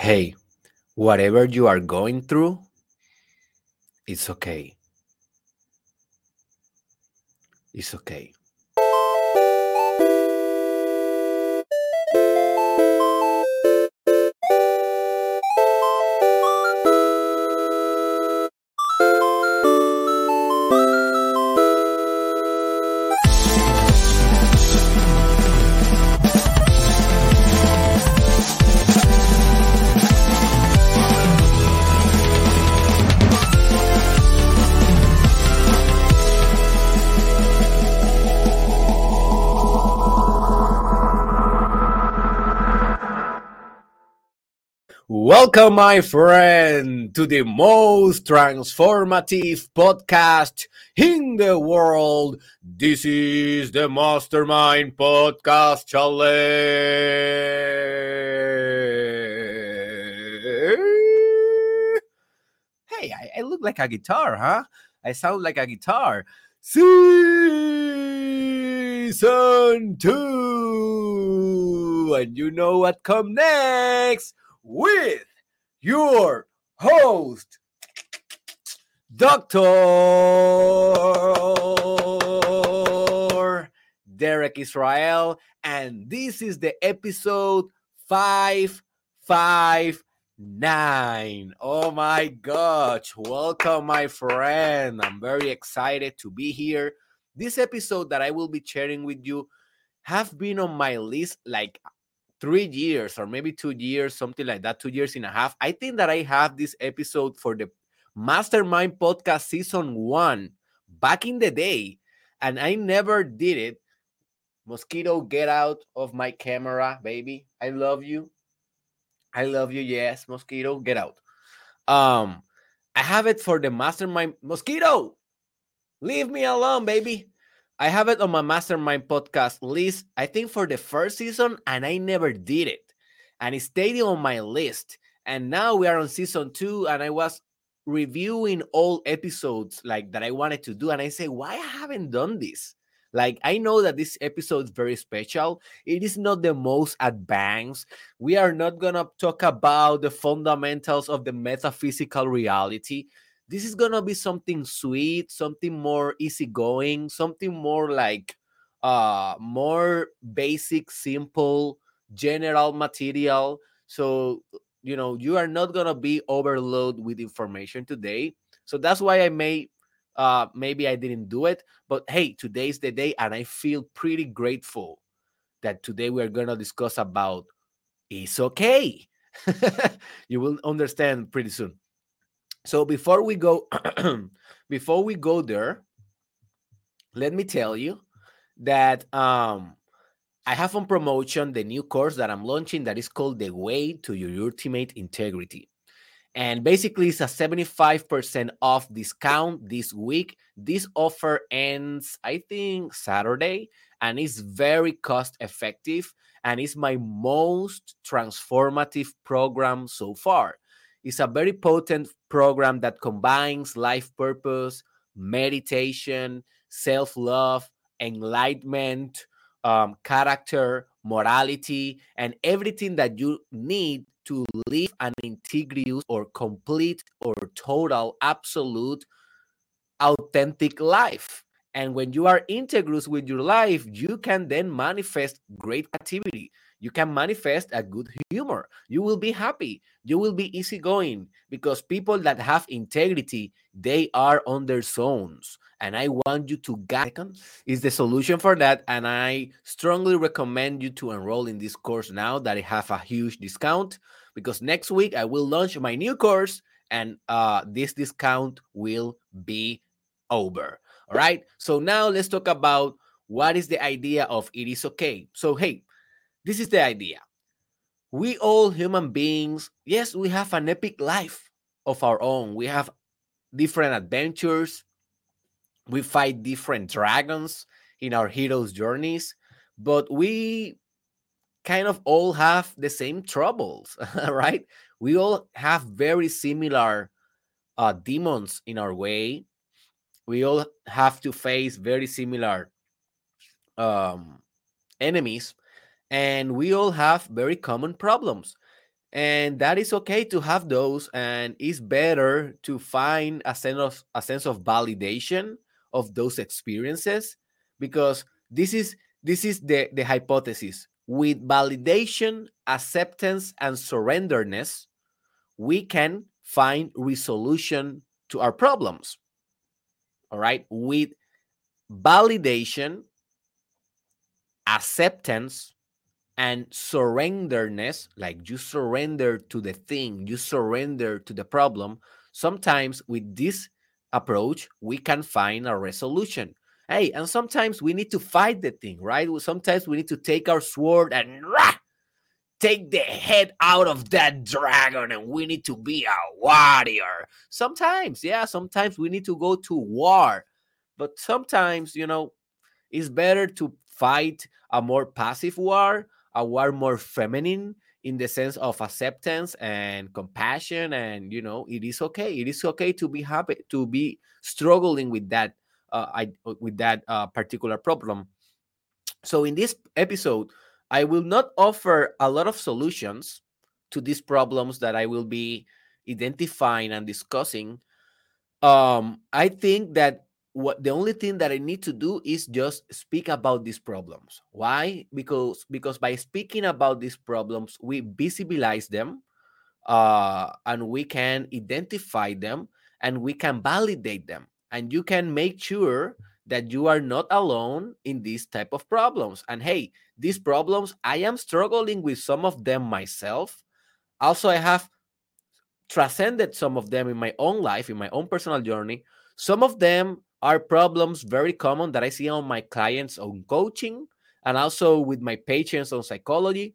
Hey, whatever you are going through, it's okay. It's okay. Welcome, my friend, to the most transformative podcast in the world. This is the Mastermind Podcast Challenge. Hey, I, I look like a guitar, huh? I sound like a guitar. Season 2. And you know what come next? with your host, Dr. Derek Israel. And this is the episode 559. Oh my gosh. Welcome, my friend. I'm very excited to be here. This episode that I will be sharing with you have been on my list like three years or maybe two years, something like that, two years and a half. I think that I have this episode for the Mastermind Podcast Season One back in the day, and I never did it. Mosquito, get out of my camera, baby. I love you. I love you. Yes, Mosquito, get out. Um, I have it for the Mastermind Mosquito. Leave me alone, baby. I have it on my mastermind podcast list, I think for the first season, and I never did it. And it stayed on my list. And now we are on season two, and I was reviewing all episodes like that I wanted to do. And I say, why I haven't done this? Like, I know that this episode is very special. It is not the most advanced. We are not to talk about the fundamentals of the metaphysical reality this is gonna be something sweet, something more easygoing, something more like uh more basic, simple, general material. So you know you are not gonna be overloaded with information today. So that's why I may uh maybe I didn't do it, but hey, today's the day, and I feel pretty grateful that today we are gonna discuss about it's okay. you will understand pretty soon. So before we go, before we go there, let me tell you that um, I have on promotion the new course that I'm launching that is called The Way to Your Ultimate Integrity. And basically, it's a 75% off discount this week. This offer ends, I think, Saturday, and it's very cost effective. And it's my most transformative program so far. It's a very potent program that combines life purpose, meditation, self love, enlightenment, um, character, morality, and everything that you need to live an integrous or complete or total, absolute, authentic life. And when you are integrous with your life, you can then manifest great activity you can manifest a good humor. You will be happy. You will be easygoing because people that have integrity, they are on their zones. And I want you to get is the solution for that. And I strongly recommend you to enroll in this course now that I have a huge discount because next week I will launch my new course and uh, this discount will be over. All right. So now let's talk about what is the idea of it is okay. So, hey, this is the idea. We all human beings, yes, we have an epic life of our own. We have different adventures. We fight different dragons in our heroes' journeys, but we kind of all have the same troubles, right? We all have very similar uh, demons in our way. We all have to face very similar um, enemies and we all have very common problems. and that is okay to have those and it's better to find a sense of a sense of validation of those experiences because this is this is the the hypothesis. With validation acceptance and surrenderness we can find resolution to our problems. All right? With validation acceptance and surrenderness, like you surrender to the thing, you surrender to the problem, sometimes with this approach, we can find a resolution. Hey, and sometimes we need to fight the thing, right? Sometimes we need to take our sword and rah, take the head out of that dragon and we need to be a warrior. Sometimes, yeah, sometimes we need to go to war. But sometimes, you know, it's better to fight a more passive war a more feminine in the sense of acceptance and compassion and you know it is okay it is okay to be happy to be struggling with that uh, I, uh, with that uh, particular problem. So in this episode i will not offer a lot of solutions to these problems that i will be identifying and discussing. Um i think that what the only thing that I need to do is just speak about these problems. Why? Because because by speaking about these problems, we visibilize them, uh, and we can identify them, and we can validate them, and you can make sure that you are not alone in these type of problems. And hey, these problems, I am struggling with some of them myself. Also, I have transcended some of them in my own life, in my own personal journey. Some of them are problems very common that I see on my clients on coaching and also with my patients on psychology.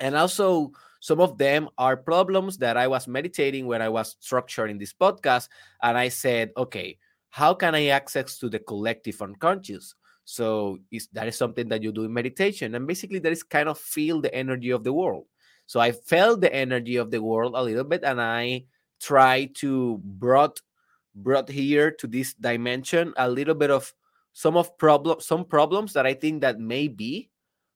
And also, some of them are problems that I was meditating when I was structuring this podcast. And I said, okay, how can I access to the collective unconscious? So is that is something that you do in meditation. And basically that is kind of feel the energy of the world. So I felt the energy of the world a little bit and I try to brought brought here to this dimension a little bit of some of problem some problems that I think that may be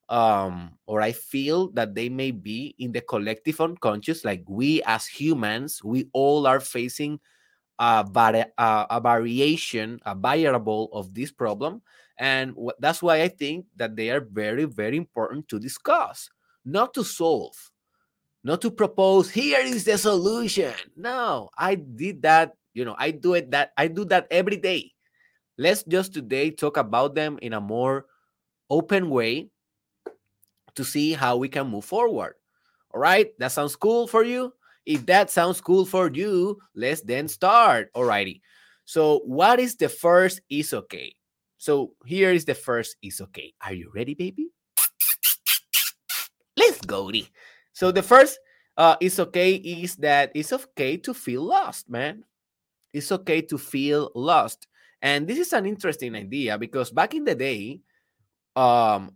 um or I feel that they may be in the collective unconscious. Like we as humans we all are facing a, vari- a, a variation a variable of this problem. And that's why I think that they are very very important to discuss not to solve not to propose here is the solution. No i did that you know i do it that i do that every day. Let's just today talk about them in a more open way to see how we can move forward. All right? That sounds cool for you? If that sounds cool for you let's then start. Alrighty so what is the first is okay? So here is the first is okay. Are you ready baby? Let's go so the first uh, is okay is that it's okay to feel lost man it's okay to feel lost. And this is an interesting idea because back in the day, um,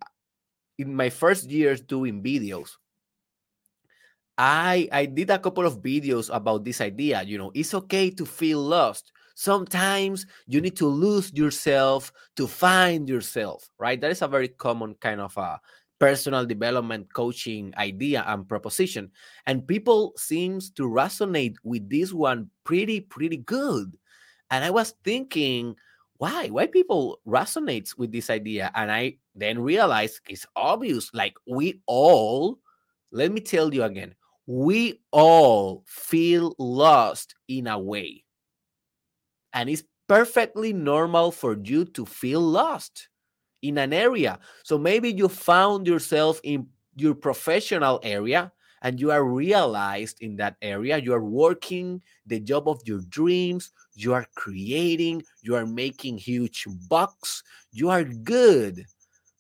in my first years doing videos, I I did a couple of videos about this idea. You know, it's okay to feel lost. Sometimes you need to lose yourself to find yourself, right? That is a very common kind of a personal development coaching idea and proposition. And people seems to resonate with this one pretty pretty good. And i was thinking why? Why people resonates with this idea? And i then realized it's obvious like we all let me tell you again we all feel lost in a way. And it's perfectly normal for you to feel lost in an area. So maybe you found yourself in your professional area and you are realized in that area. You are working the job of your dreams. You are creating. You are making huge bucks. You are good.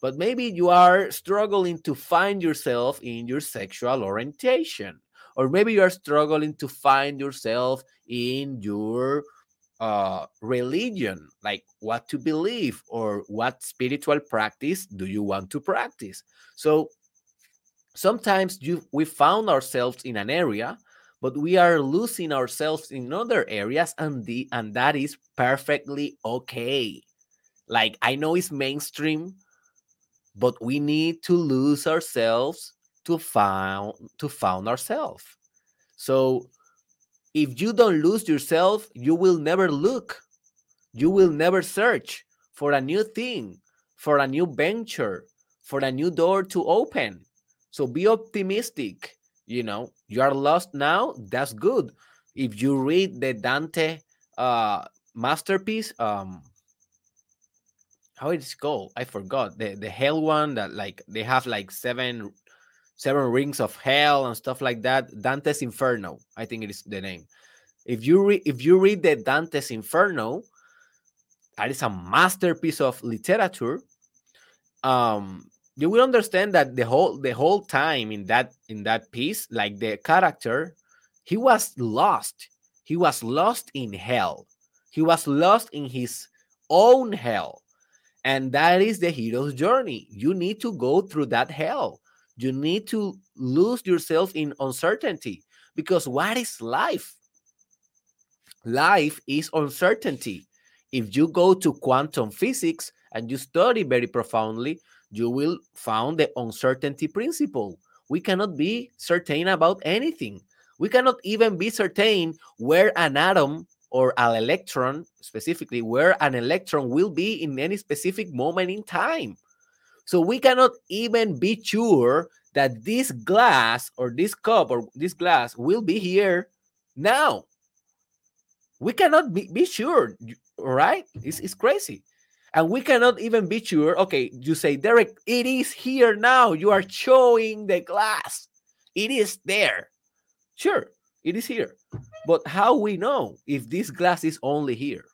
But maybe you are struggling to find yourself in your sexual orientation. Or maybe you are struggling to find yourself in your uh, religion, like what to believe or what spiritual practice do you want to practice. So sometimes you we found ourselves in an area, but we are losing ourselves in other areas, and the and that is perfectly okay. Like I know it's mainstream, but we need to lose ourselves to found to found ourselves. So if you don't lose yourself, you will never look. You will never search for a new thing, for a new venture, for a new door to open. So be optimistic. You know, you are lost now, that's good. If you read the Dante uh masterpiece, um how it's called, I forgot. The the hell one that like they have like seven seven rings of hell and stuff like that. Dante's Inferno, I think it is the name. If you read if you read the Dante's Inferno, that is a masterpiece of literature. Um, you will understand that the whole the whole time in that in that piece, like the character, he was lost. He was lost in hell. He was lost in his own hell. And that is the hero's journey. You need to go through that hell you need to lose yourself in uncertainty because what is life? Life is uncertainty. If you go to quantum physics and you study very profoundly, you will find the uncertainty principle. We cannot be certain about anything. We cannot even be certain where an atom or an electron, specifically, where an electron will be in any specific moment in time. So we cannot even be sure that this glass or this cup or this glass will be here now. We cannot be, be sure, right? It's, it's crazy. And we cannot even be sure. Okay, you say, Derek, it is here now. You are showing the glass. It is there. Sure, it is here. But how we know if this glass is only here?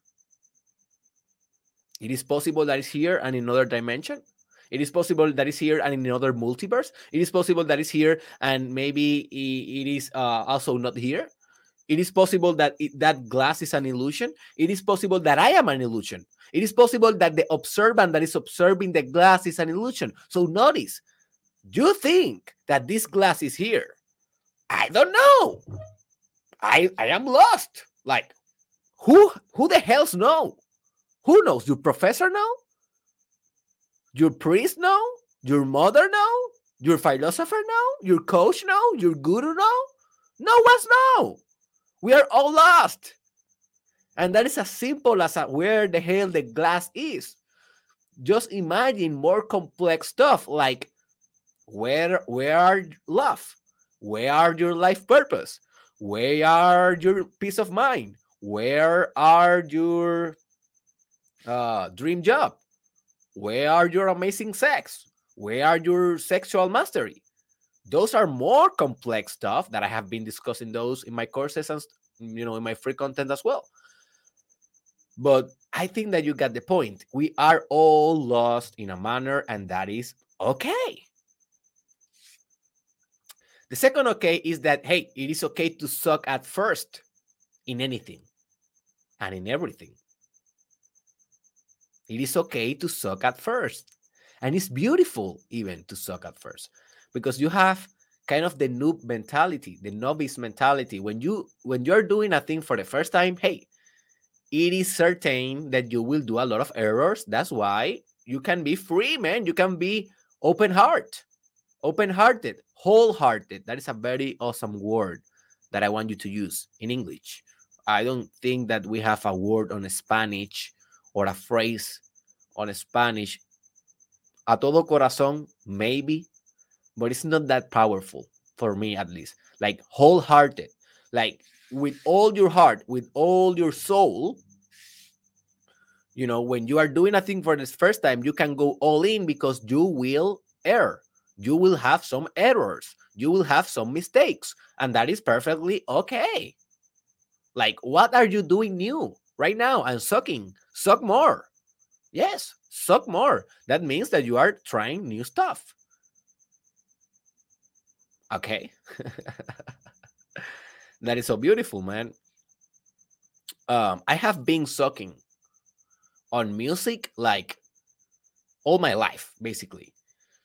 It is possible that it's here and in another dimension. It is possible that is here and in another multiverse. It is possible that is here and maybe it is uh, also not here. It is possible that it, that glass is an illusion. It is possible that I am an illusion. It is possible that the observant that is observing the glass is an illusion. So notice, you think that this glass is here. I don't know. I I am lost. Like, who who the hell's know? Who knows? Your professor know? Your priest know? Your mother know? Your philosopher know? Your coach know? Your guru know? No one's know. We are all lost. And that is as simple as a, where the hell the glass is. Just imagine more complex stuff like where where are love? Where are your life purpose? Where are your peace of mind? Where are your uh, dream job? Where are your amazing sex? Where are your sexual mastery? Those are more complex stuff that I have been discussing those in my courses and you know in my free content as well. But I think that you got the point. We are all lost in a manner, and that is okay. The second okay is that hey, it is okay to suck at first in anything and in everything. It is okay to suck at first. And it's beautiful even to suck at first because you have kind of the noob mentality, the novice mentality. When you when you're doing a thing for the first time, hey, it is certain that you will do a lot of errors. That's why you can be free, man. You can be open heart, open hearted, wholehearted. That is a very awesome word that I want you to use in English. I don't think that we have a word on Spanish or a phrase on Spanish, a todo corazón, maybe, but it's not that powerful for me at least. Like wholehearted, like with all your heart, with all your soul. You know, when you are doing a thing for the first time, you can go all in because you will err. You will have some errors. You will have some mistakes, and that is perfectly okay. Like, what are you doing new right now? And sucking suck more. Yes, suck more. That means that you are trying new stuff. Okay. that is so beautiful, man. Um, I have been sucking on music like all my life, basically.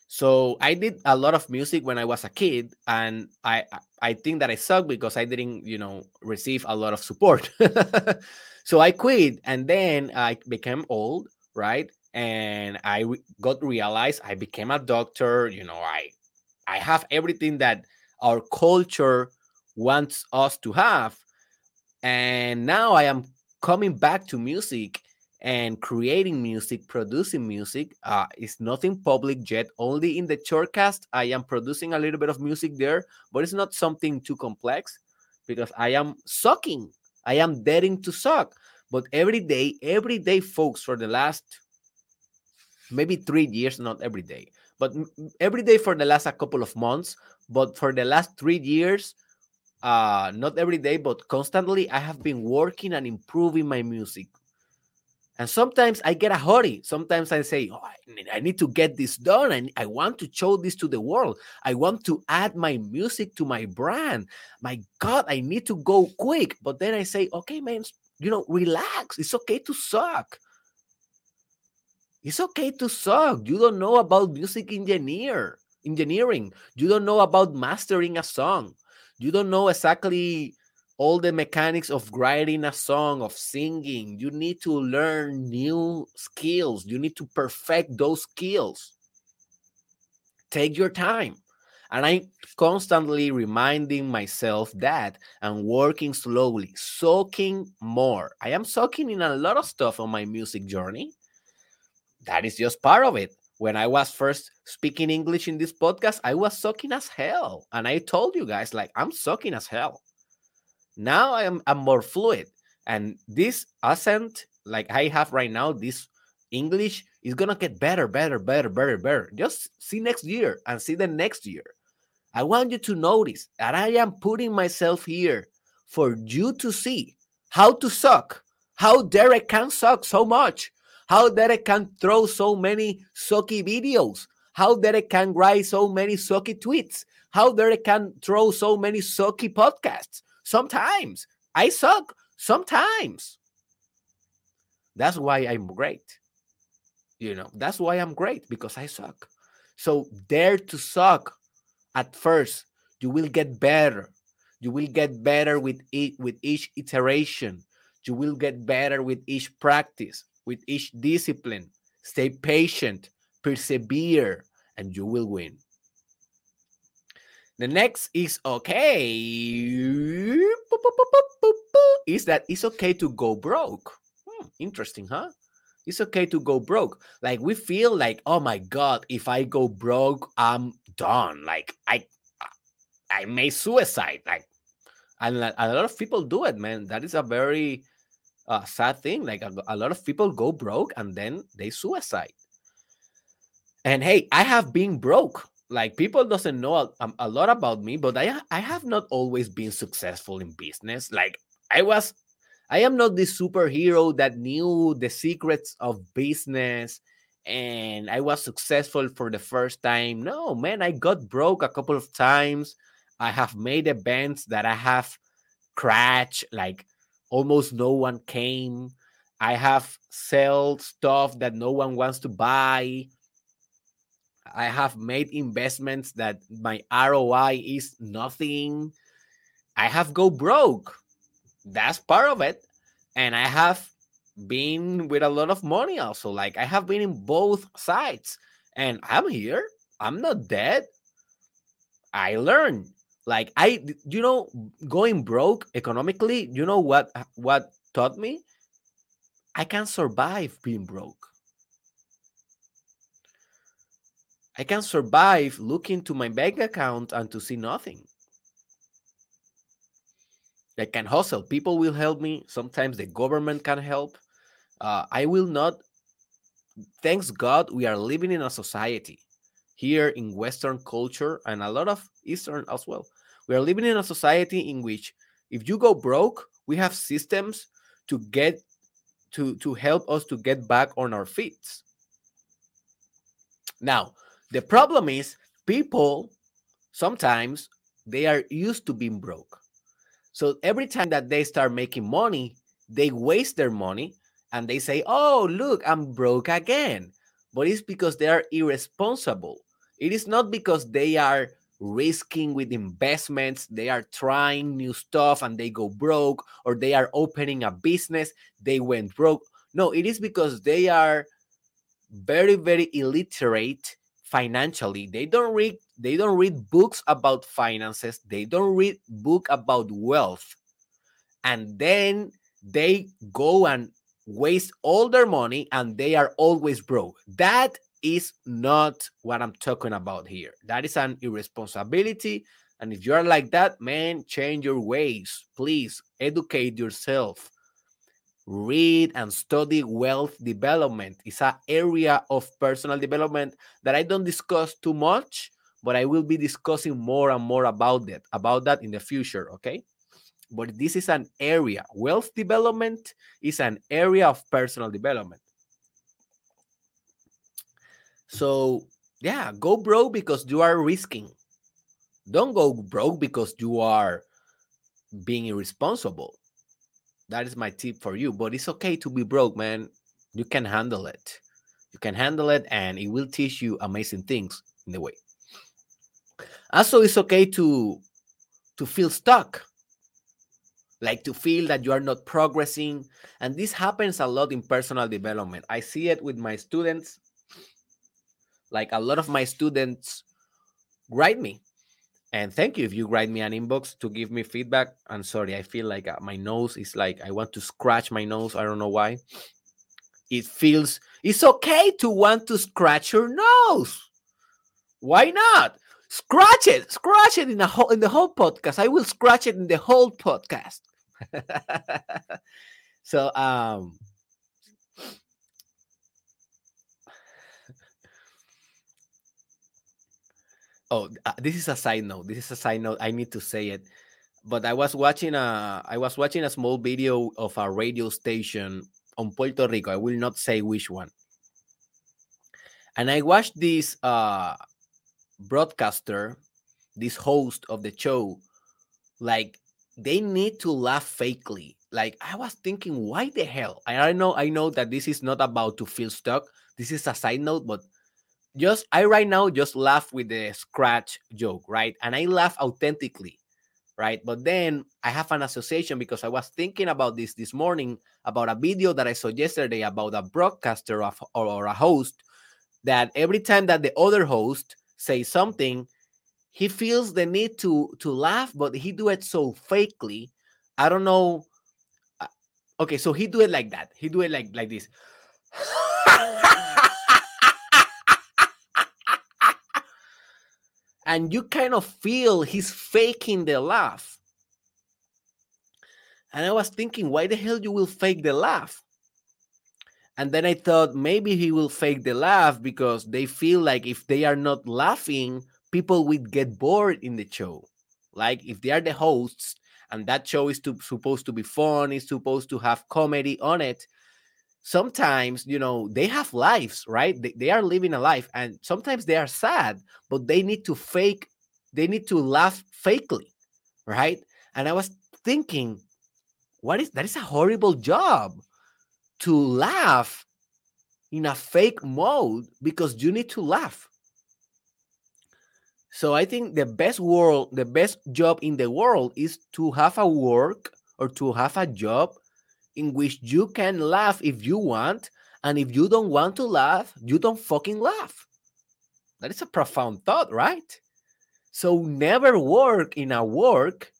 So I did a lot of music when I was a kid, and I I think that I suck because I didn't, you know, receive a lot of support. So I quit and then I became old, right? And I got realized I became a doctor, you know, I I have everything that our culture wants us to have. And now I am coming back to music and creating music, producing music. Uh, it's nothing public yet. Only in the shortcast, I am producing a little bit of music there, but it's not something too complex because I am sucking. I am daring to suck. But every day, every day, folks, for the last maybe three years, not every day, but every day for the last a couple of months, but for the last three years, uh, not every day, but constantly, I have been working and improving my music. And sometimes I get a hurry. Sometimes I say, oh, I need to get this done. And I want to show this to the world. I want to add my music to my brand. My God, I need to go quick. But then I say, okay, man, you know, relax. It's okay to suck. It's okay to suck. You don't know about music engineer engineering. You don't know about mastering a song. You don't know exactly all the mechanics of writing a song, of singing. You need to learn new skills. You need to perfect those skills. Take your time. And I'm constantly reminding myself that and working slowly, soaking more. I am soaking in a lot of stuff on my music journey. That is just part of it. When I was first speaking English in this podcast, I was soaking as hell. And I told you guys, like, I'm soaking as hell. Now I am I'm more fluid. And this accent, like I have right now, this English is gonna get better, better, better, better, better. Just see next year and see the next year. I want you to notice that I am putting myself here for you to see how to suck, how Derek can suck so much, how Derek can throw so many sucky videos, how Derek can write so many sucky tweets, how Derek can throw so many sucky podcasts. Sometimes I suck, sometimes. That's why I'm great. You know, that's why I'm great because I suck. So dare to suck at first you will get better you will get better with it with each iteration you will get better with each practice with each discipline stay patient persevere and you will win the next is okay. Is that it's okay to go broke? Hmm, interesting huh? It's okay to go broke. Like we feel like oh my god if i go broke i'm done. Like i i made suicide. Like and a lot of people do it man. That is a very uh, sad thing. Like a, a lot of people go broke and then they suicide. And hey i have been broke like people doesn't know a, um, a, lot about me but i i have not always been successful in business like i was I am not the superhero that knew the secrets of business and I was successful for the first time. No, man, I got broke a couple of times. I have made events that I have crashed, like almost no one came. I have sell stuff that no one wants to buy. I have made investments that my ROI is nothing. I have go broke that's part of it. And I have been with a lot of money also. Like I have been in both sides and I'm here. I'm not dead. I learned. Like I you know going broke economically, you know what what taught me? I can survive being broke. I can survive looking to my bank account and to see nothing. I can hustle. People will help me. Sometimes the government can help. Uh, I will not. Thanks God, we are living in a society here in Western culture and a lot of Eastern as well. We are living in a society in which if you go broke, we have systems to get to to help us to get back on our feet. Now, the problem is people sometimes they are used to being broke so every time that they start making money, they waste their money and they say, Oh, look, I'm broke again. But it's because they are irresponsible. It is not because they are risking with investments, they are trying new stuff and they go broke, or they are opening a business, they went broke. No, it is because they are very, very illiterate financially. They don't read they don't read books about finances. They don't read book about wealth. And then they go and waste all their money and they are always broke. That is not what i'm talking about here. That is an irresponsibility. And if you're like that man change your ways. Please educate yourself read and study wealth development. It's an area of personal development that i don't discuss too much but i will be discussing more and more about that about that in the future okay? But this is an area wealth development is an area of personal development. So yeah go broke because you are risking. Don't go broke because you are being irresponsible that is my tip for you. But it's okay to be broke, man. You can handle it. You can handle it, and it will teach you amazing things in the way. Also, it's okay to to feel stuck, like to feel that you are not progressing. And this happens a lot in personal development. I see it with my students. Like a lot of my students write me and thank you if you write me an inbox to give me feedback. I'm sorry, I feel like uh, my nose is like I want to scratch my nose. I don't know why. It feels it's okay to want to scratch your nose. Why not? Scratch it, scratch it in the whole in the whole podcast. I will scratch it in the whole podcast. so um Oh, uh, this is a side note. This is a side note. I need to say it. But I was watching a I was watching a small video of a radio station on Puerto Rico. I will not say which one. And I watched this uh broadcaster, this host of the show, like they need to laugh fakely. Like I was thinking, why the hell? I know I know that this is not about to feel stuck. This is a side note, but just I right now just laugh with the scratch joke, right? And I laugh authentically, right? But then I have an association because I was thinking about this this morning about a video that I saw yesterday about a broadcaster of, or, or a host that every time that the other host says something, he feels the need to to laugh, but he do it so fakely. I don't know. Uh, okay, so he do it like that. He do it like like this. And you kind of feel he's faking the laugh. And I was thinking, why the hell you will fake the laugh? And then I thought maybe he will fake the laugh because they feel like if they are not laughing, people would get bored in the show. Like if they are the hosts and that show is to, supposed to be fun, is supposed to have comedy on it, sometimes you know they have lives right? They, they are living a life and sometimes they are sad but they need to fake they need to laugh fakely right? And i was thinking what is that is a horrible job to laugh in a fake mode because you need to laugh. So i think the best world the best job in the world is to have a work or to have a job in which you can laugh if you want, and if you don't want to laugh, you don't fucking laugh. That is a profound thought, right? So never work in a work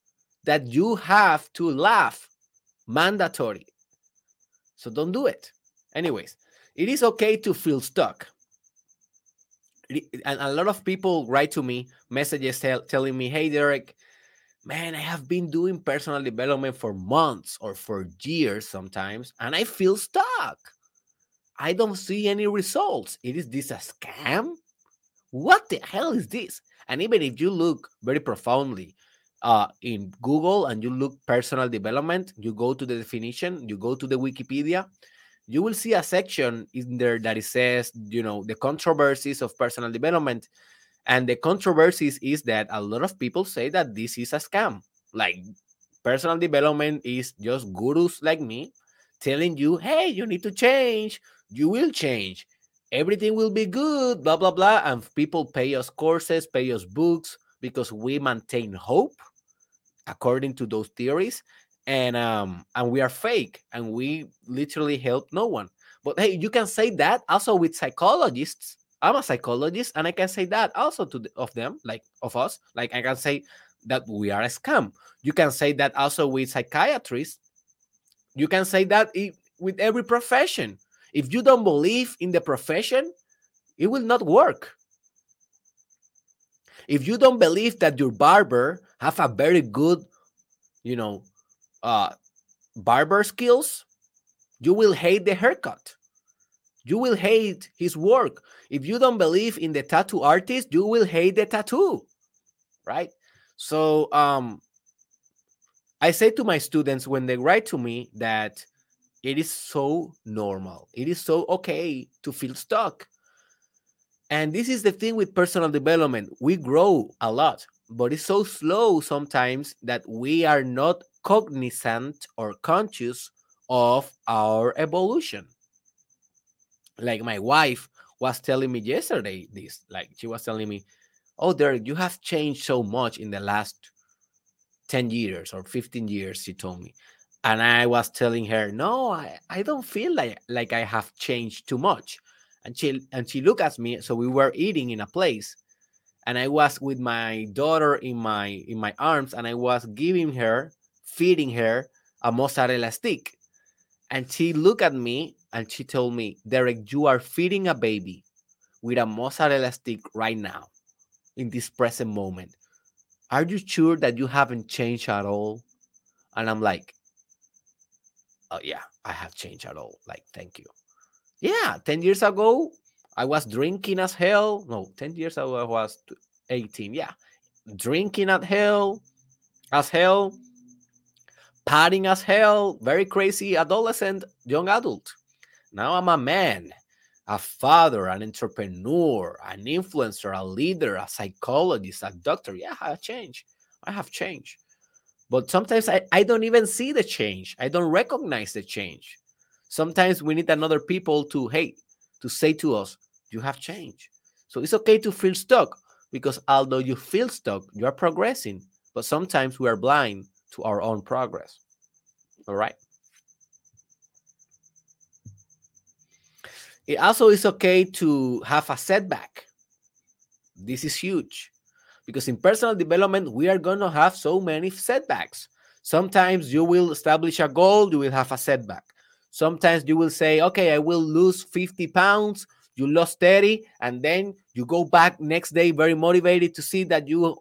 that you have to laugh. Mandatory. So don't do it. Anyways, it is okay to feel stuck. And a lot of people write to me messages tell, telling me, hey, Derek, man, I have been doing personal development for months or for years sometimes, and I feel stuck. I don't see any results. Is this a scam? What the hell is this? And even if you look very profoundly uh, in Google and you look personal development, you go to the definition, you go to the Wikipedia, you will see a section in there that it says, you know, the controversies of personal development. And the controversies is that a lot of people say that this is a scam. Like personal development is just gurus like me telling you, hey, you need to change. You will change. Everything will be good, blah, blah, blah. And people pay us courses, pay us books because we maintain hope according to those theories. And um, and we are fake and we literally help no one. But hey, you can say that also with psychologists I'm a psychologist, and I can say that also to the, of them, like of us. Like I can say that we are a scam. You can say that also with psychiatrists. You can say that with every profession. If you don't believe in the profession, it will not work. If you don't believe that your barber have a very good, you know, uh, barber skills, you will hate the haircut. You will hate his work. If you don't believe in the tattoo artist, you will hate the tattoo, right? So um, I say to my students when they write to me that it is so normal. It is so okay to feel stuck. And this is the thing with personal development. We grow a lot, but it's so slow sometimes that we are not cognizant or conscious of our evolution. Like my wife was telling me yesterday, this, like she was telling me, Oh, Derek, you have changed so much in the last 10 years or 15 years, she told me. And I was telling her, No, I, I don't feel like, like I have changed too much. And she and she looked at me. So we were eating in a place, and I was with my daughter in my in my arms, and I was giving her, feeding her a mozzarella stick. And she looked at me and she told me, Derek, you are feeding a baby with a mozzarella stick right now, in this present moment. Are you sure that you haven't changed at all? And I'm like, Oh, yeah, I have changed at all. Like, thank you. Yeah, 10 years ago, I was drinking as hell. No, 10 years ago, I was 18. Yeah, drinking at hell, as hell, partying as hell, very crazy adolescent, young adult. Now I'm a man, a father, an entrepreneur, an influencer, a leader, a psychologist, a doctor. Yeah, I have changed. I have changed. But sometimes I, I don't even see the change. I don't recognize the change. Sometimes we need another people to, hey, to say to us, you have changed. So it's okay to feel stuck because although you feel stuck, you are progressing. But sometimes we are blind to our own progress. All right. It also is okay to have a setback. This is huge because in personal development, we are going to have so many setbacks. Sometimes you will establish a goal, you will have a setback. Sometimes you will say, okay, I will lose 50 pounds. You lost 30, and then you go back next day very motivated to see that you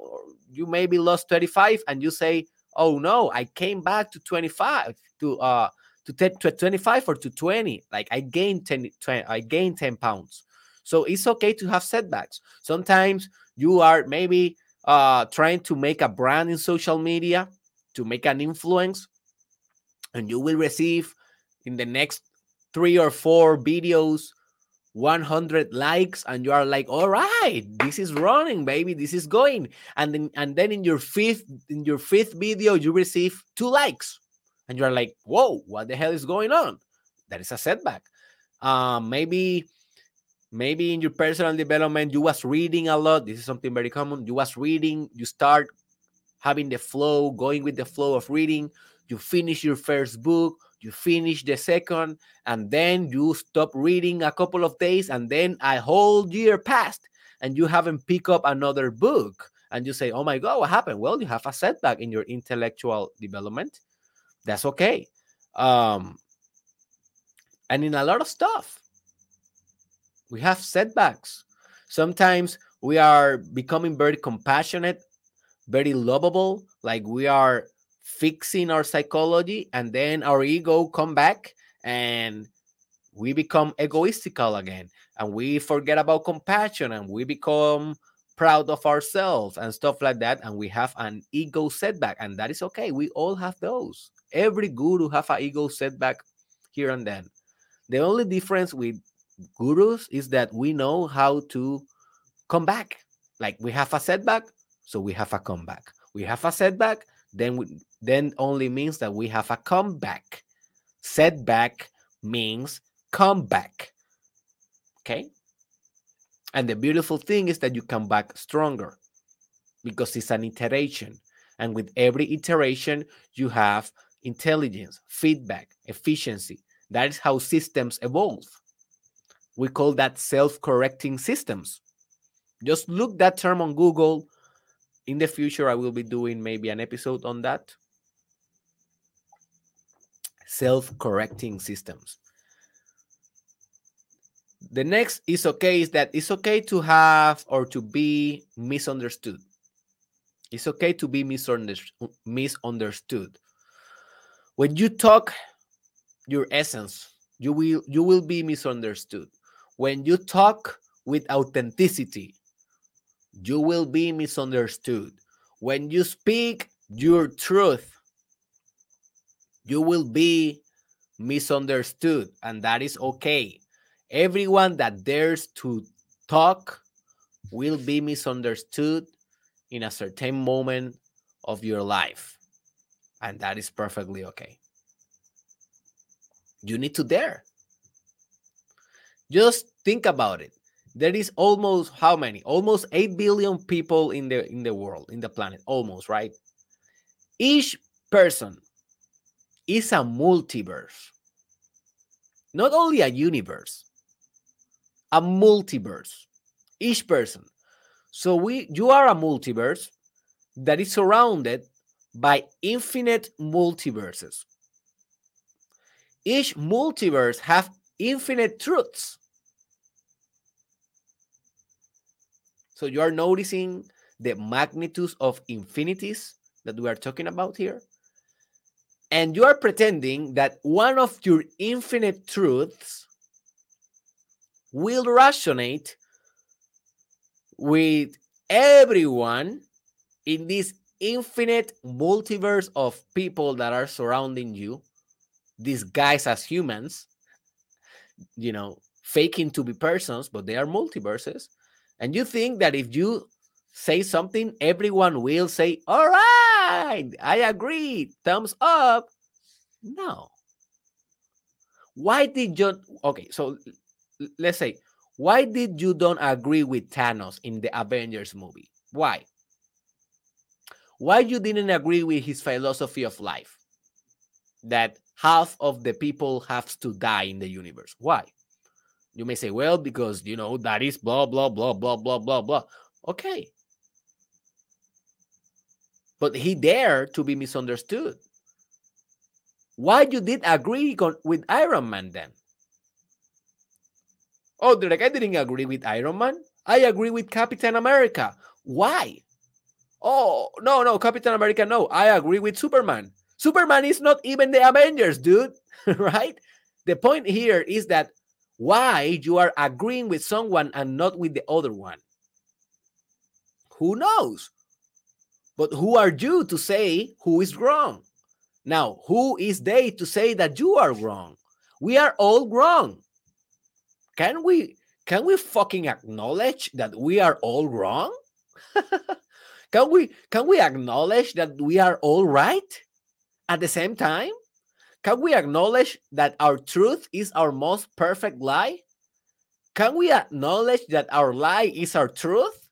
you maybe lost 35, and you say, oh no, I came back to 25 to uh to, to 25 or to 20. Like I gained 10, 20, I gained 10 pounds. So it's okay to have setbacks. Sometimes you are maybe uh trying to make a brand in social media to make an influence and you will receive in the next three or four videos 100 likes and you are like all right this is running baby this is going and then and then in your fifth in your fifth video you receive two likes and you're like whoa what the hell is going on? That is a setback. Um maybe maybe in your personal development you was reading a lot. This is something very common. You was reading you start having the flow going with the flow of reading. You finish your first book you finish the second and then you stop reading a couple of days and then a whole year passed and you haven't picked up another book and you say oh my god what happened? Well you have a setback in your intellectual development that's okay. Um and in a lot of stuff. We have setbacks. Sometimes we are becoming very compassionate very lovable like we are fixing our psychology and then our ego come back and we become egoistical again and we forget about compassion and we become proud of ourselves and stuff like that and we have an ego setback and that is okay. We all have those every guru have an ego setback here and then the only difference with gurus is that we know how to come back like we have a setback so we have a comeback we have a setback then we, then only means that we have a comeback. Setback means comeback. Okay? And the beautiful thing is that you come back stronger because it's an iteration. And with every iteration, you have intelligence, feedback, efficiency. That is how systems evolve. We call that self correcting systems. Just look that term on Google. In the future, I will be doing maybe an episode on that. Self correcting systems. The next is okay is that it's okay to have or to be misunderstood. It's okay to be misunderstood. When you talk your essence, you will you will be misunderstood. When you talk with authenticity, you will be misunderstood. When you speak your truth, you will be misunderstood, and that is okay. Everyone that dares to talk will be misunderstood in a certain moment of your life, and that is perfectly okay. You need to dare. Just think about it. There is almost how many? Almost 8 billion people in the in the world in the planet almost right? Each person is a multiverse. Not only a universe a multiverse. Each person. So we you are a multiverse that is surrounded by infinite multiverses each multiverse have infinite truths So you are noticing the magnitudes of infinities that we are talking about here. And you are pretending that one of your infinite truths will resonate with everyone in this infinite multiverse of people that are surrounding you, disguised as humans, you know, faking to be persons, but they are multiverses. And you think that if you say something, everyone will say, All right, I agree, thumbs up. No. Why did you? Okay, so let's say, why did you don't agree with Thanos in the Avengers movie? Why? Why you didn't agree with his philosophy of life? That half of the people have to die in the universe. Why? You may say, well, because, you know, that is blah, blah, blah, blah, blah, blah, blah. Okay. But he dared to be misunderstood. Why you did agree with Iron Man then? Oh, like I didn't agree with Iron Man. I agree with Captain America. Why? Oh, no, no, Captain America, no. I agree with Superman. Superman is not even the Avengers, dude. right? The point here is that why you are agreeing with someone and not with the other one. Who knows? But who are you to say who is wrong? Now, who is they to say that you are wrong? We are all wrong. Can we can we fucking acknowledge that we are all wrong? can we can we acknowledge that we are all right at the same time? Can we acknowledge that our truth is our most perfect lie? Can we acknowledge that our lie is our truth?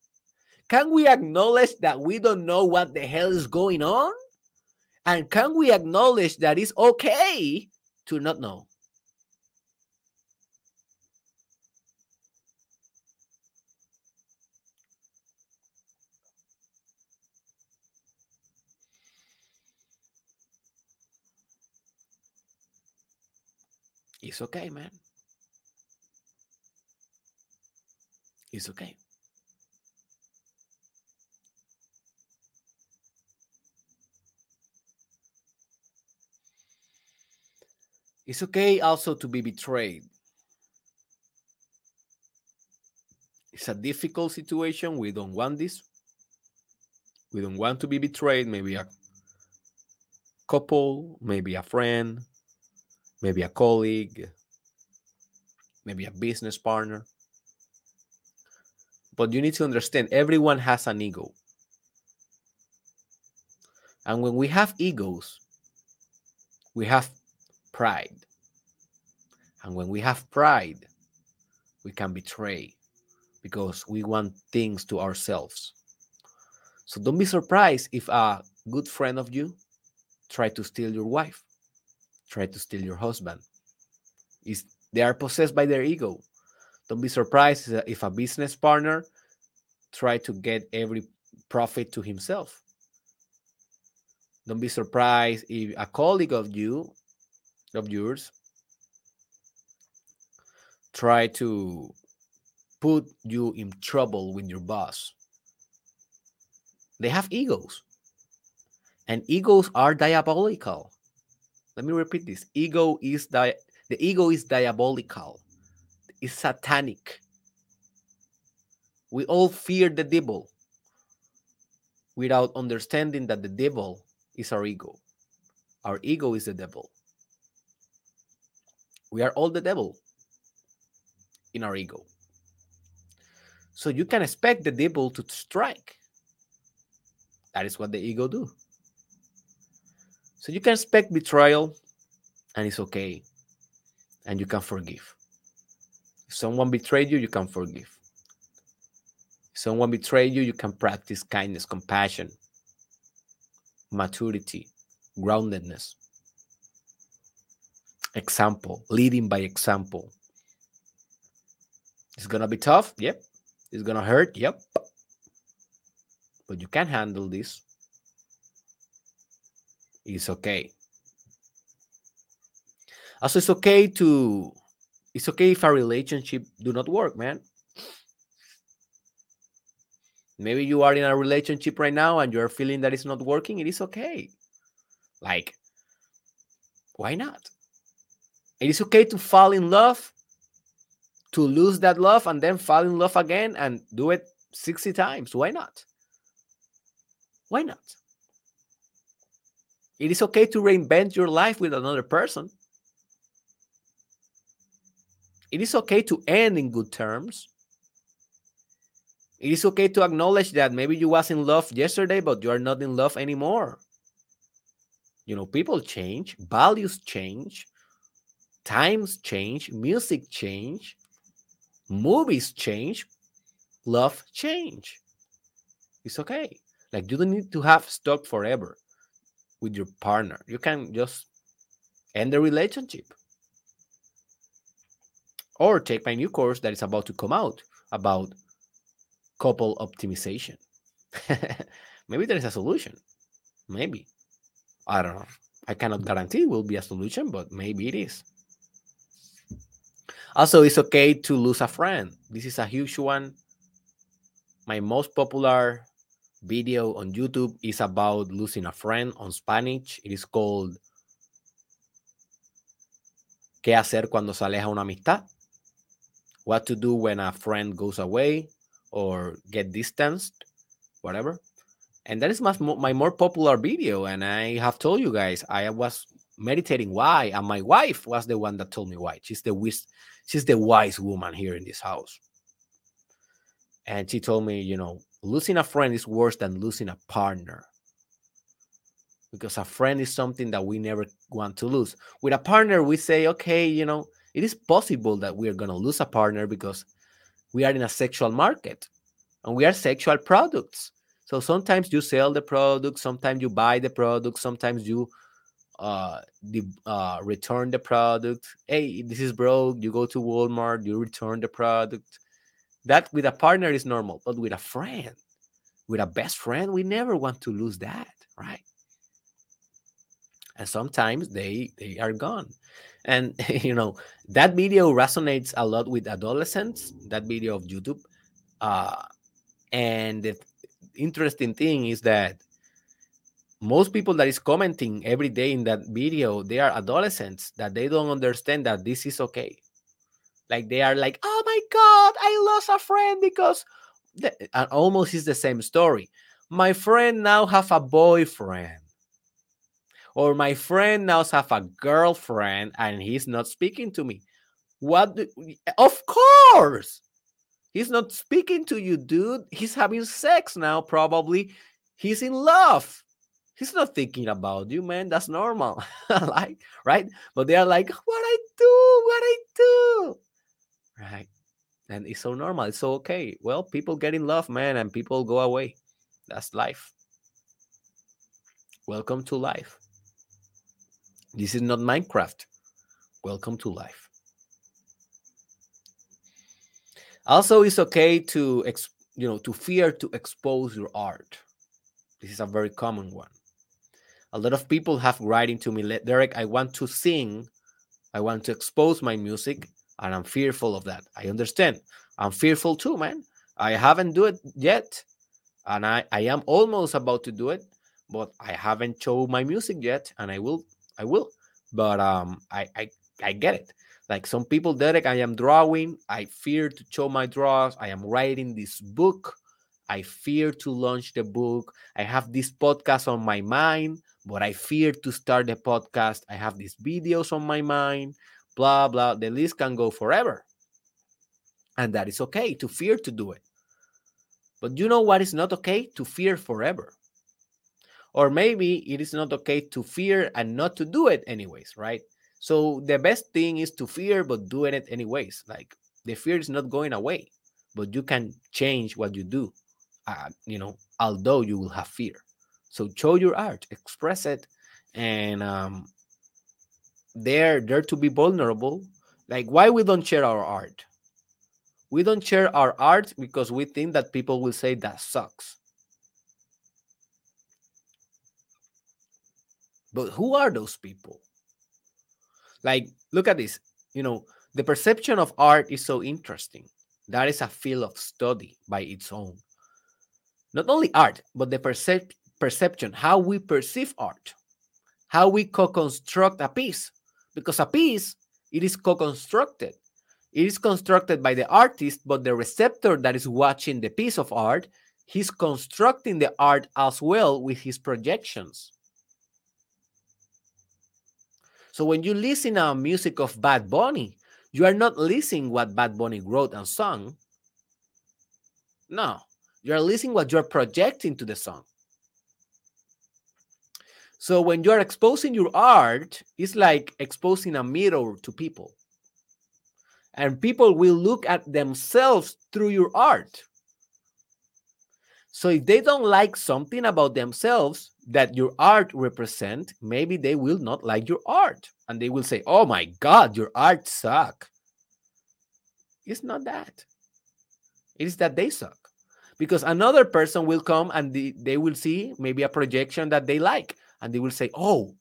Can we acknowledge that we don't know what the hell is going on? And can we acknowledge that it's okay to not know? It's okay, man. It's okay. It's okay also to be betrayed. It's a difficult situation. We don't want this. We don't want to be betrayed. Maybe a couple, maybe a friend, maybe a colleague, maybe a business partner. But you need to understand everyone has an ego. And when we have egos, we have pride. And when we have pride, we can betray because we want things to ourselves. So don't be surprised if a good friend of you try to steal your wife try to steal your husband. Is they are possessed by their ego. Don't be surprised if a business partner try to get every profit to himself. Don't be surprised if a colleague of you, of yours, try to put you in trouble with your boss. They have egos. And egos are diabolical. Let me repeat this. Ego is di- the ego is diabolical. It's satanic. We all fear the devil without understanding that the devil is our ego. Our ego is the devil. We are all the devil in our ego. So you can expect the devil to strike. That is what the ego do. So you can expect betrayal and it's okay. And you can forgive. If someone betrayed you, you can forgive. If someone betrayed you, you can practice kindness, compassion, maturity, groundedness, example, leading by example. It's gonna be tough, yep. It's gonna hurt, yep. But you can handle this. It's okay. Also, it's okay to it's okay if a relationship do not work, man. Maybe you are in a relationship right now and you're feeling that it's not working. It is okay. Like, why not? It is okay to fall in love, to lose that love, and then fall in love again and do it 60 times. Why not? Why not? It is okay to reinvent your life with another person. It is okay to end in good terms. It is okay to acknowledge that maybe you was in love yesterday, but you are not in love anymore. You know, people change, values change, times change, music change, movies change, love change. It's okay. Like you don't need to have stuck forever with your partner. You can just end the relationship. Or take my new course that is about to come out about couple optimization. Maybe there is a solution. Maybe. I don't know. I cannot guarantee it will be a solution, but maybe it is. Also, it's okay to lose a friend. This is a huge one. My most popular video on YouTube is about losing a friend on Spanish. It is called ¿Qué hacer cuando se aleja una amistad? What to do when a friend goes away or get distanced, whatever. And that is my, my more popular video. And I have told you guys, I was meditating why, and my wife was the one that told me why. She's the wise, she's the wise woman here in this house. And she told me, you know, losing a friend is worse than losing a partner. Because a friend is something that we never want to lose. With a partner, we say, okay, you know, it is possible that we are going to lose a partner because we are in a sexual market and we are sexual products. So sometimes you sell the product, sometimes you buy the product, sometimes you uh, the, uh, return the product. Hey, this is broke. You go to Walmart, you return the product. That with a partner is normal, but with a friend, with a best friend, we never want to lose that, right? And sometimes they they are gone. And you know that video resonates a lot with adolescents. That video of YouTube, uh, and the interesting thing is that most people that is commenting every day in that video they are adolescents that they don't understand that this is okay like they are like oh my god i lost a friend because and uh, almost is the same story. My friend now have a boyfriend. Or my friend now have a girlfriend and he's not speaking to me. What do, of course! He's not speaking to you dude. He's having sex now probably. He's in love. He's not thinking about you man. That's normal. Like right? But they are like what i do? What i do right. And it's so normal it's so okay. Well people get in love man and people go away. That's life. Welcome to life. This is not minecraft. Welcome to life. Also, it's okay to ex- you know to fear to expose your art. This is a very common one. A lot of people have writing to me, Derek. I want to sing, I want to expose my music, and I'm fearful of that. I understand. I'm fearful too, man. I haven't do it yet, and I I am almost about to do it, but I haven't shown my music yet, and I will I will. But um, I I I get it. Like some people, Derek, I am drawing. I fear to show my draws. I am writing this book. I fear to launch the book. I have this podcast on my mind, but I fear to start the podcast. I have these videos on my mind, blah, blah. The list can go forever. And that is okay to fear to do it. But you know what is not okay? To fear forever. Or maybe it is not okay to fear and not to do it anyways, right? So the best thing is to fear, but doing it anyways. Like the fear is not going away, but you can change what you do. Uh, you know, although you will have fear. So show your art, express it, and um, there, there to be vulnerable. Like why we don't share our art? We don't share our art because we think that people will say that sucks. But who are those people? Like, look at this. You know, the perception of art is so interesting. That is a field of study by its own. Not only art, but the percep- perception, how we perceive art, how we co construct a piece. Because a piece, it is co constructed. It is constructed by the artist, but the receptor that is watching the piece of art, he's constructing the art as well with his projections. So when you listen to music of Bad Bunny, you are not listening what Bad Bunny wrote and sung. No, you are listening what you are projecting to the song. So when you are exposing your art, it's like exposing a mirror to people. And people will look at themselves through your art. So if they don't like something about themselves, that your art represent, maybe they will not like your art and they will say, "Oh my god, your art suck." It's not that. It is that they suck. Because another person will come and they, they will see maybe a projection that they like and they will say, "Oh,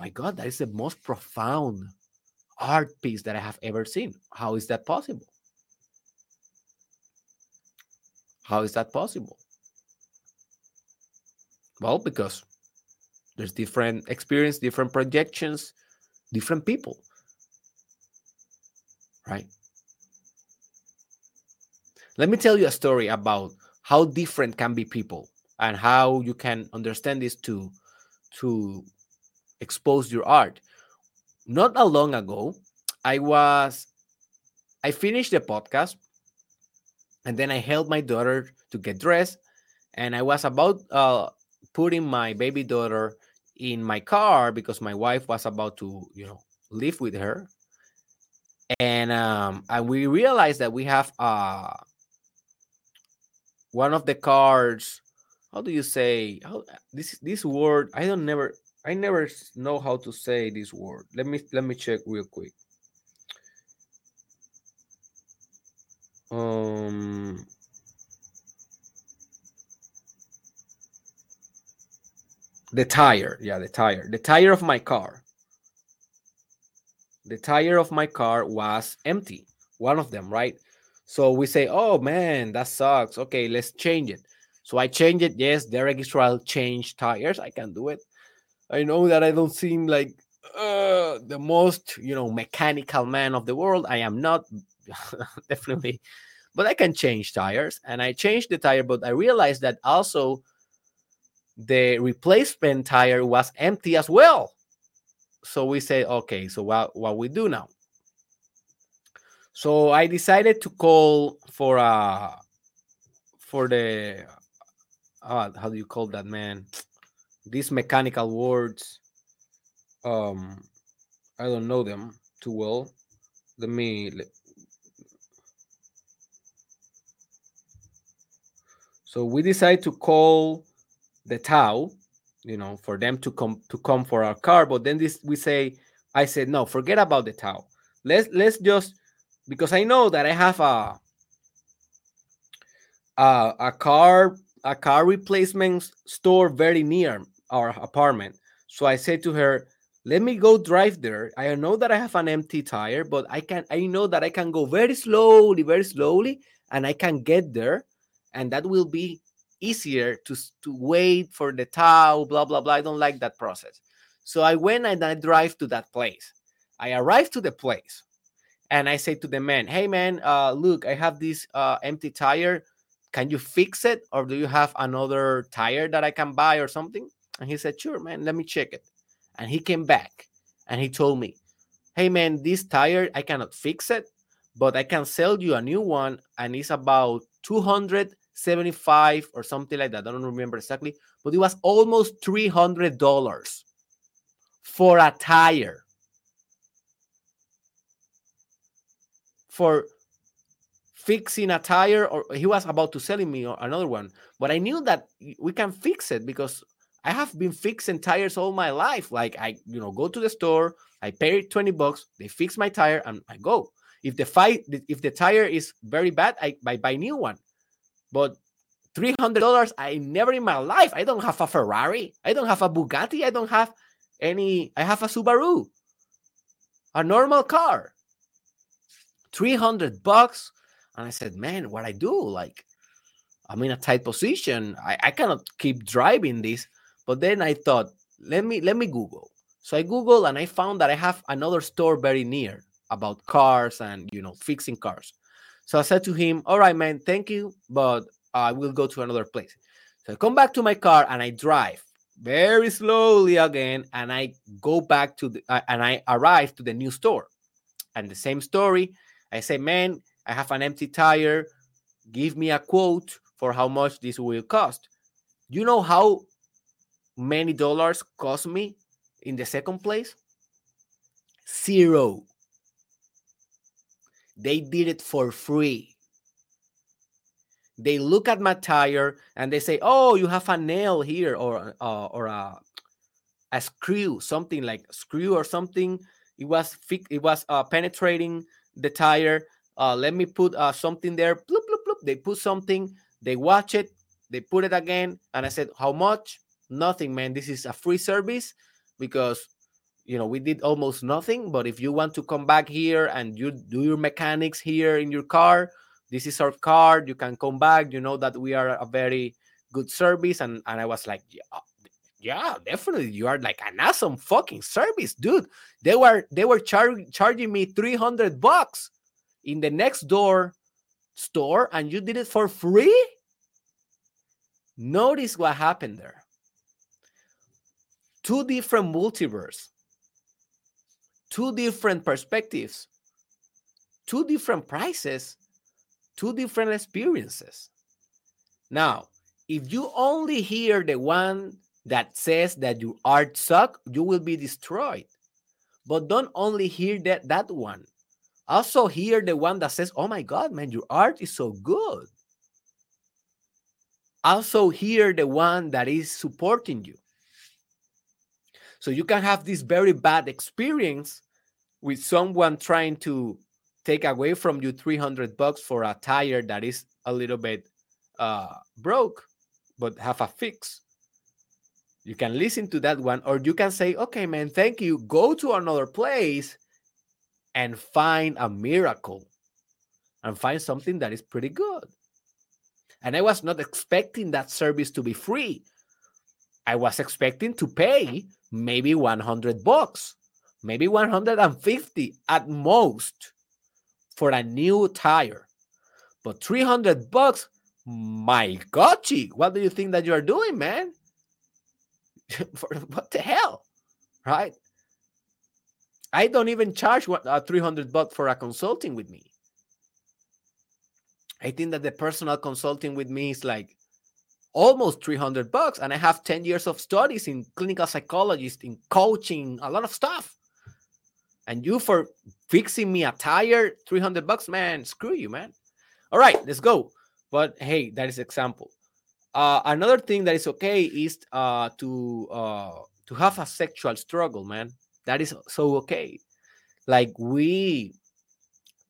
my god, that is the most profound art piece that I have ever seen. How is that possible?" How is that possible? Well, because there's different experience, different projections, different people. Right? Let me tell you a story about how different can be people and how you can understand this to to expose your art. Not a long ago, I was I finished the podcast and then I helped my daughter to get dressed and I was about uh, putting my baby daughter in my car because my wife was about to, you know, live with her. And um and we realized that we have uh one of the cars how do you say how this this word i don't never i never know how to say this word. Let me let me check real quick. Um the tire yeah the tire the tire of my car. The tire of my car was empty one of them right? So we say oh man that sucks. Okay let's change it so i change it. Yes derek israel change tires. I can do it. I know that i don't seem like uh, the most you know mechanical man of the world. I am not definitely. But i can change tires and i changed the tire but i realized that also the replacement tire was empty as well. So we say, okay, so what, what we do now? So I decided to call for a uh, for the uh, how do you call that man? These mechanical words. Um, I don't know them too well. Let me. So we decide to call the tow, you know, for them to come to come for our car. But then this we say, I said, no, forget about the tow. Let's let's just because I know that I have a uh, a car a car replacement store very near our apartment. So I said to her, "Let me go drive there. I know that I have an empty tire, but I can I know that I can go very slowly, very slowly, and I can get there, and that will be easier to to wait for the tow. Blah blah blah. I don't like that process." So I went and I drive to that place. I arrived to the place, and I say to the man, "Hey man, uh, look, I have this uh, empty tire can you fix it or do you have another tire that I can buy or something? And he said, sure, man, let me check it. And he came back and he told me, hey, man, this tire, I cannot fix it, but I can sell you a new one. And it's about 275 or something like that. I don't remember exactly, but it was almost $300 for a tire. For fixing a tire or he was about to selling me another one. But i knew that we can fix it because i have been fixing tires all my life. Like i you know go to the store i pay 20 bucks they fix my tire and i go. If the fight if the tire is very bad i, I buy new one. But $300 i never in my life i don't have a ferrari i don't have a bugatti i don't have any i have a subaru a normal car. 300 bucks and I said, man, what I do? Like, I'm in a tight position. I, I cannot keep driving this. But then I thought, let me let me Google. So I Google and I found that I have another store very near about cars and you know fixing cars. So I said to him, "All right, man, thank you, but I will go to another place." So I come back to my car and I drive very slowly again, and I go back to the uh, and I arrive to the new store, and the same story. I say, "Man, I have an empty tire. Give me a quote for how much this will cost. You know how many dollars cost me in the second place? Zero. They did it for free. They look at my tire and they say, "Oh, you have a nail here, or uh, or a a screw, something like screw or something. It was it was uh, penetrating the tire, uh, let me put uh, something there. Bloop, bloop, bloop. They put something, they watch it, they put it again. And I said, How much? Nothing, man. This is a free service because you know we did almost nothing. But if you want to come back here and you do your mechanics here in your car, this is our card. You can come back. You know that we are a very good service. And, and I was like, yeah, yeah, definitely. You are like an awesome fucking service, dude. They were they were char- charging me 300 bucks in the next door store and you did it for free? Notice what happened there. Two different multiverse, two different perspectives, two different prices, two different experiences. Now, if you only hear the one that says that your art suck, you will be destroyed. But don't only hear that that one also hear the one that says, Oh my God, man, your art is so good. Also hear the one that is supporting you. So you can have this very bad experience with someone trying to take away from you 300 bucks for a tire that is a little bit uh, broke, but have a fix. You can listen to that one, or you can say, okay, man, thank you. Go to another place and find a miracle and find something that is pretty good. And I was not expecting that service to be free. I was expecting to pay maybe 100 bucks, maybe 150 at most for a new tire. But 300 bucks, my gotchi, what do you think that you are doing, man? For what the hell? Right? I don't even charge what, uh, 300 bucks for a consulting with me. I think that the personal consulting with me is like almost 300 bucks and I have 10 years of studies in clinical psychologist, in coaching, a lot of stuff. And you for fixing me a tire, 300 bucks, man, screw you, man. All right, let's go. But hey, that is example. Uh, another thing that is okay is uh, to uh, to have a sexual struggle, man. That is so okay. Like we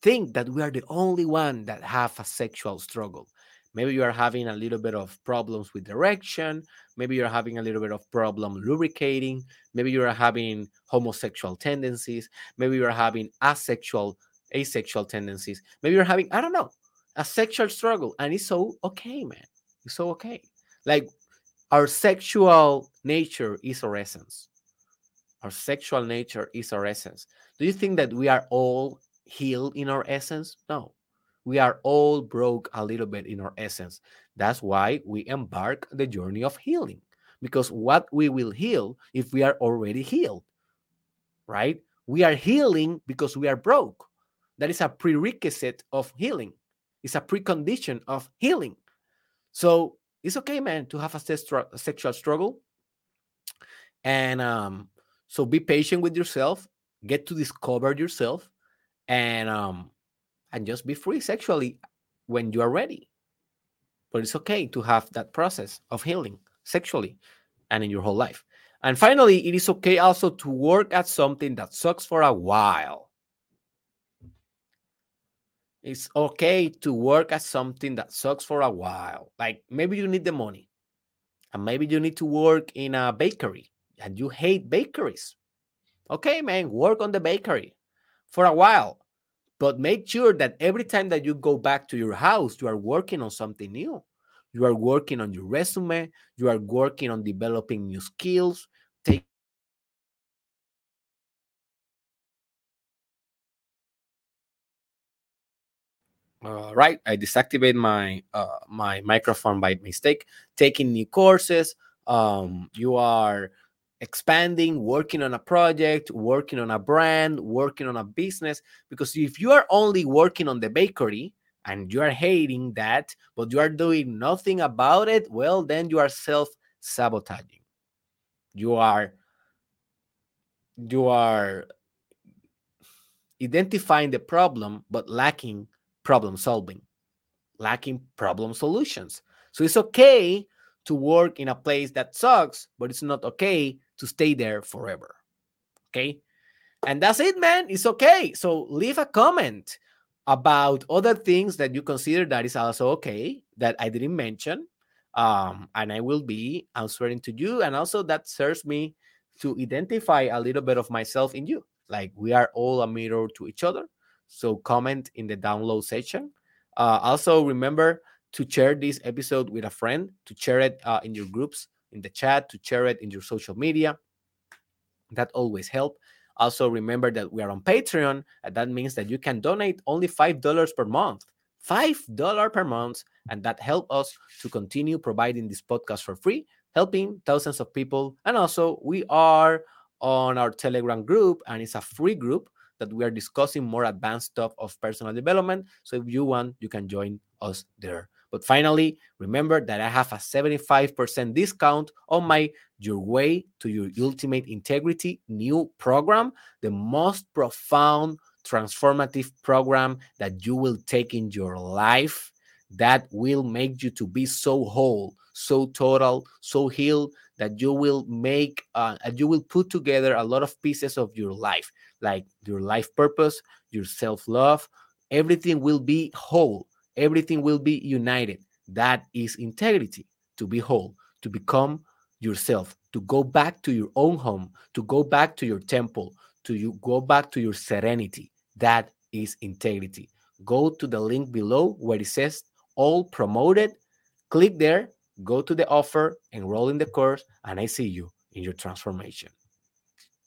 think that we are the only one that have a sexual struggle. Maybe you are having a little bit of problems with direction. Maybe you're having a little bit of problem lubricating. Maybe you are having homosexual tendencies. Maybe you are having asexual, asexual tendencies. Maybe you're having, I don't know, a sexual struggle. And it's so okay, man. It's so okay. Like our sexual nature is our essence. Our sexual nature is our essence. Do you think that we are all healed in our essence? No. We are all broke a little bit in our essence. That's why we embark the journey of healing. Because what we will heal if we are already healed, right? We are healing because we are broke. That is a prerequisite of healing. It's a precondition of healing. So it's okay, man, to have a sexual struggle. And um, so be patient with yourself, get to discover yourself, and um, and just be free sexually when you are ready. But it's okay to have that process of healing sexually and in your whole life. And finally, it is okay also to work at something that sucks for a while. It's okay to work at something that sucks for a while. Like maybe you need the money, and maybe you need to work in a bakery and you hate bakeries. Okay, man, work on the bakery for a while but make sure that every time that you go back to your house, you are working on something new. You are working on your resume, you are working on developing new skills. Take All right, I deactivate my uh, my microphone by mistake. Taking new courses. Um, you are expanding, working on a project, working on a brand, working on a business. Because if you are only working on the bakery and you are hating that, but you are doing nothing about it, well, then you are self sabotaging. You are you are identifying the problem but lacking problem solving, lacking problem solutions. So it's okay to work in a place that sucks, but it's not okay to stay there forever. Okay. And that's it, man. It's okay. So leave a comment about other things that you consider that is also okay that I didn't mention. Um, and I will be answering to you. And also that serves me to identify a little bit of myself in you. Like we are all a mirror to each other. So comment in the download section. Uh, also remember to share this episode with a friend, to share it uh, in your groups in the chat, to share it in your social media. That always help. Also, remember that we are on Patreon, and that means that you can donate only $5 per month. $5 per month, and that help us to continue providing this podcast for free, helping thousands of people. And also, we are on our Telegram group, and it's a free group that we are discussing more advanced stuff of personal development. So if you want, you can join us there. But finally, remember that I have a 75% discount on my Your Way to Your Ultimate Integrity new program, the most profound, transformative program that you will take in your life that will make you to be so whole, so total, so healed that you will make uh, you will put together a lot of pieces of your life, like your life purpose, your self-love, everything will be whole everything will be united. That is integrity, to be whole, to become yourself, to go back to your own home, to go back to your temple, to you go back to your serenity. That is integrity. Go to the link below where it says all promoted. Click there, go to the offer, enroll in the course, and I see you in your transformation.